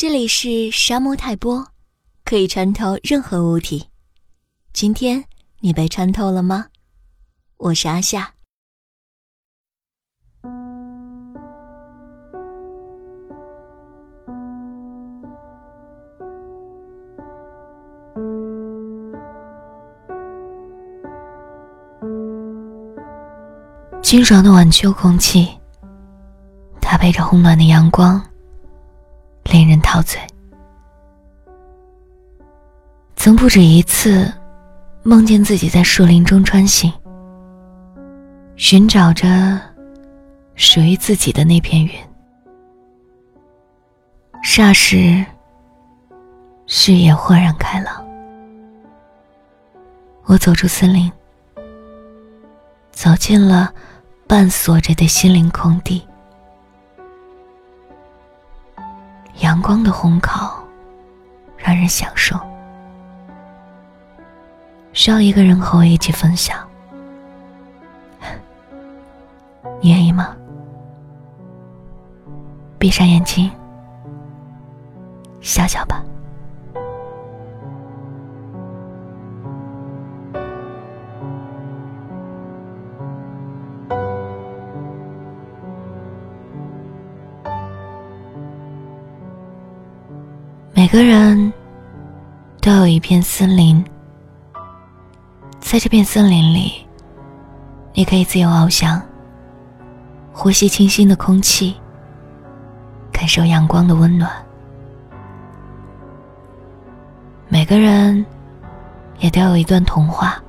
这里是沙漠泰波，可以穿透任何物体。今天你被穿透了吗？我是阿夏。清爽的晚秋空气，搭配着红暖的阳光。令人陶醉。曾不止一次梦见自己在树林中穿行，寻找着属于自己的那片云。霎时，视野豁然开朗。我走出森林，走进了半锁着的心灵空地。阳光的烘烤，让人享受。需要一个人和我一起分享，你愿意吗？闭上眼睛，笑笑吧。每个人都有一片森林，在这片森林里，你可以自由翱翔，呼吸清新的空气，感受阳光的温暖。每个人也都有一段童话，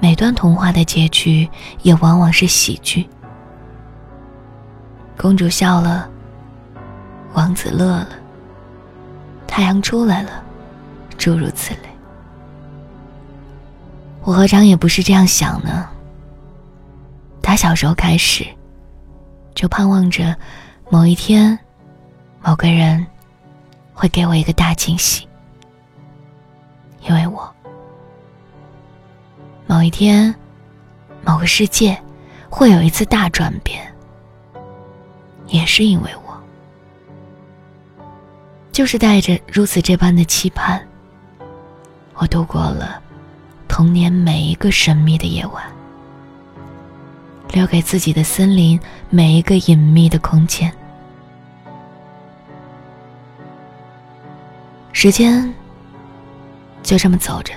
每段童话的结局也往往是喜剧，公主笑了。王子乐了，太阳出来了，诸如此类。我何尝也不是这样想呢？打小时候开始，就盼望着某一天，某个人会给我一个大惊喜，因为我某一天，某个世界会有一次大转变，也是因为我。就是带着如此这般的期盼，我度过了童年每一个神秘的夜晚，留给自己的森林每一个隐秘的空间。时间就这么走着，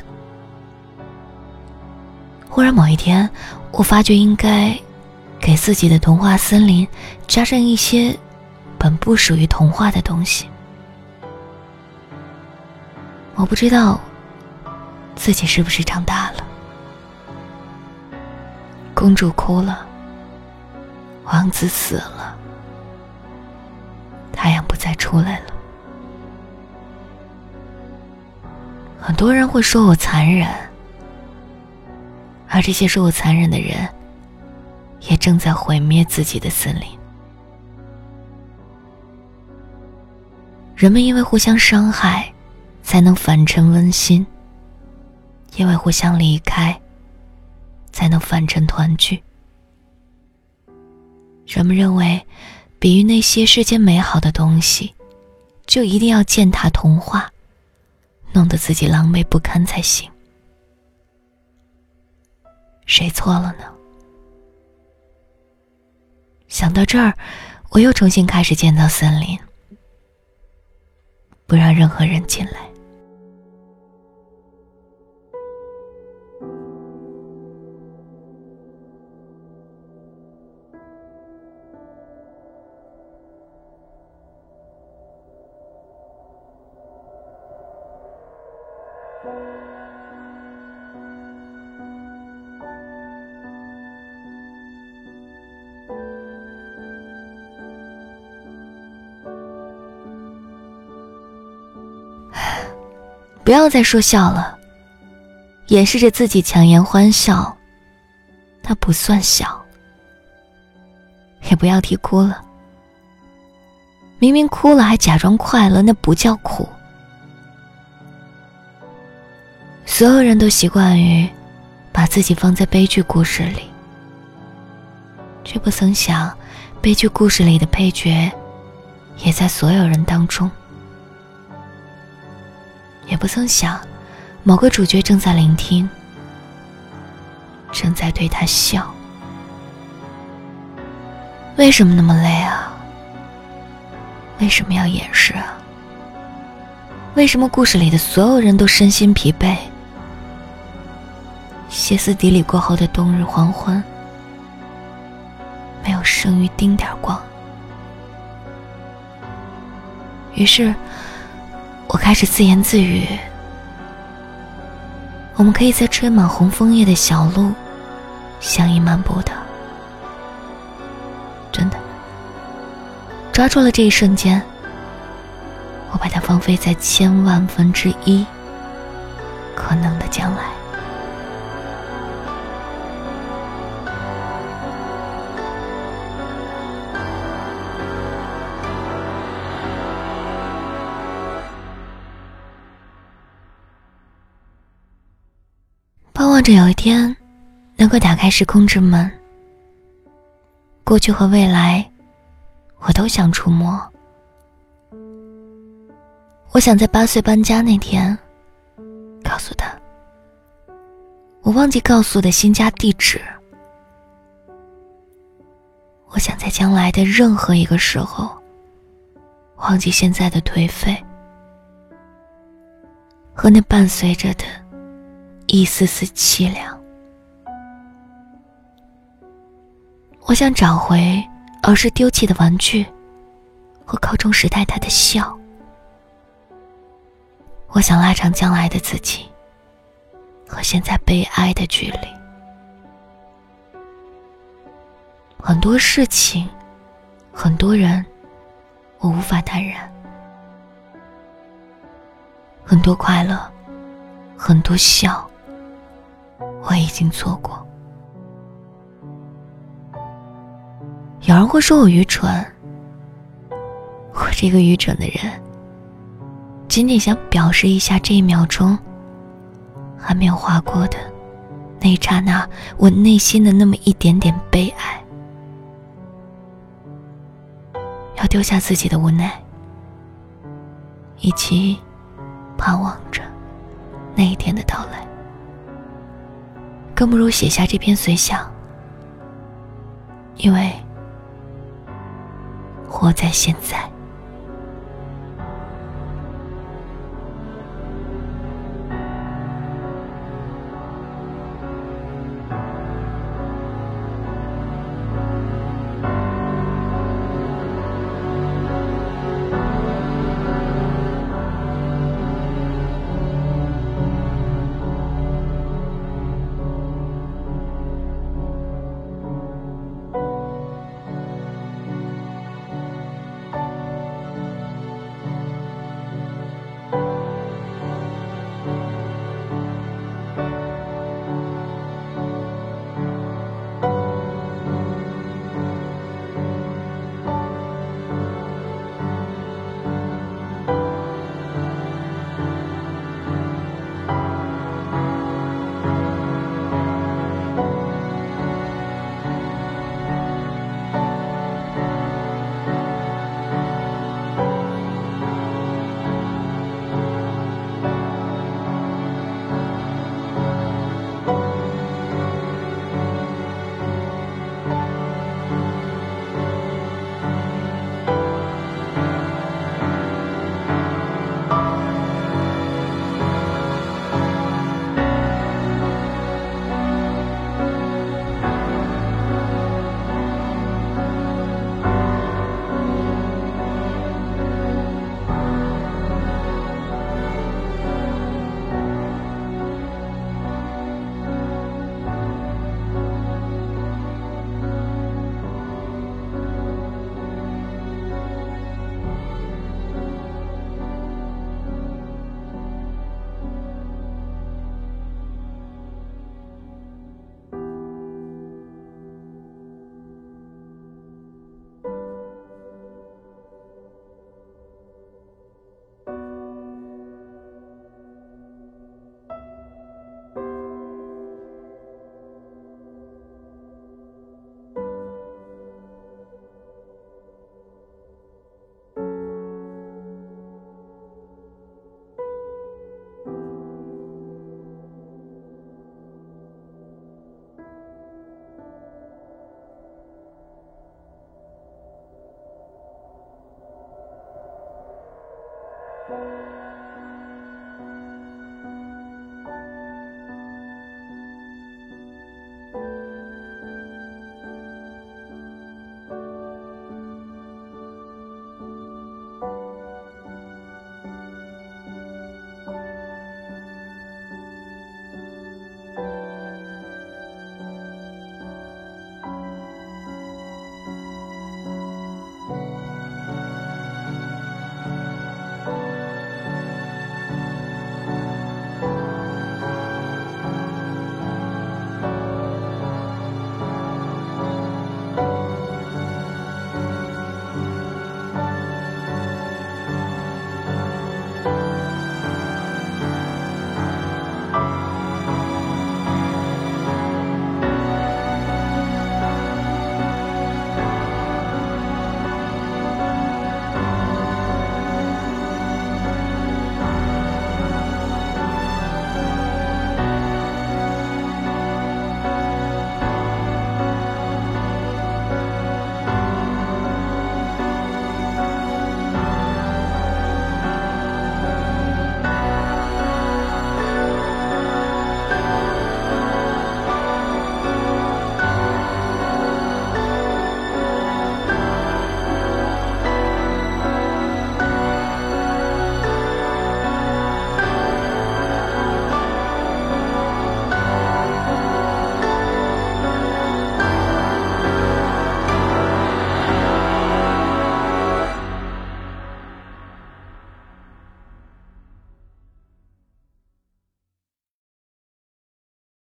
忽然某一天，我发觉应该给自己的童话森林加上一些本不属于童话的东西。我不知道自己是不是长大了。公主哭了，王子死了，太阳不再出来了。很多人会说我残忍，而这些说我残忍的人，也正在毁灭自己的森林。人们因为互相伤害。才能反成温馨，因为互相离开，才能反成团聚。人们认为，比喻那些世间美好的东西，就一定要践踏童话，弄得自己狼狈不堪才行。谁错了呢？想到这儿，我又重新开始建造森林，不让任何人进来。不要再说笑了，掩饰着自己强颜欢笑，那不算笑。也不要提哭了，明明哭了还假装快乐，那不叫哭。所有人都习惯于把自己放在悲剧故事里，却不曾想，悲剧故事里的配角也在所有人当中。也不曾想，某个主角正在聆听，正在对他笑。为什么那么累啊？为什么要掩饰啊？为什么故事里的所有人都身心疲惫？歇斯底里过后的冬日黄昏，没有剩余丁点光。于是，我开始自言自语：“我们可以在吹满红枫叶的小路相依漫步的。”真的，抓住了这一瞬间。我把它放飞在千万分之一可能的将来。望着有一天，能够打开时空之门，过去和未来，我都想触摸。我想在八岁搬家那天，告诉他，我忘记告诉的新家地址。我想在将来的任何一个时候，忘记现在的颓废和那伴随着的一丝丝凄凉。我想找回儿时丢弃的玩具和高中时代他的笑。我想拉长将来的自己和现在悲哀的距离。很多事情，很多人，我无法淡然。很多快乐，很多笑，我已经错过。有人会说我愚蠢，我这个愚蠢的人。仅仅想表示一下这一秒钟还没有划过的那一刹那，我内心的那么一点点悲哀，要丢下自己的无奈，以及盼望着那一天的到来，更不如写下这篇随想，因为活在现在。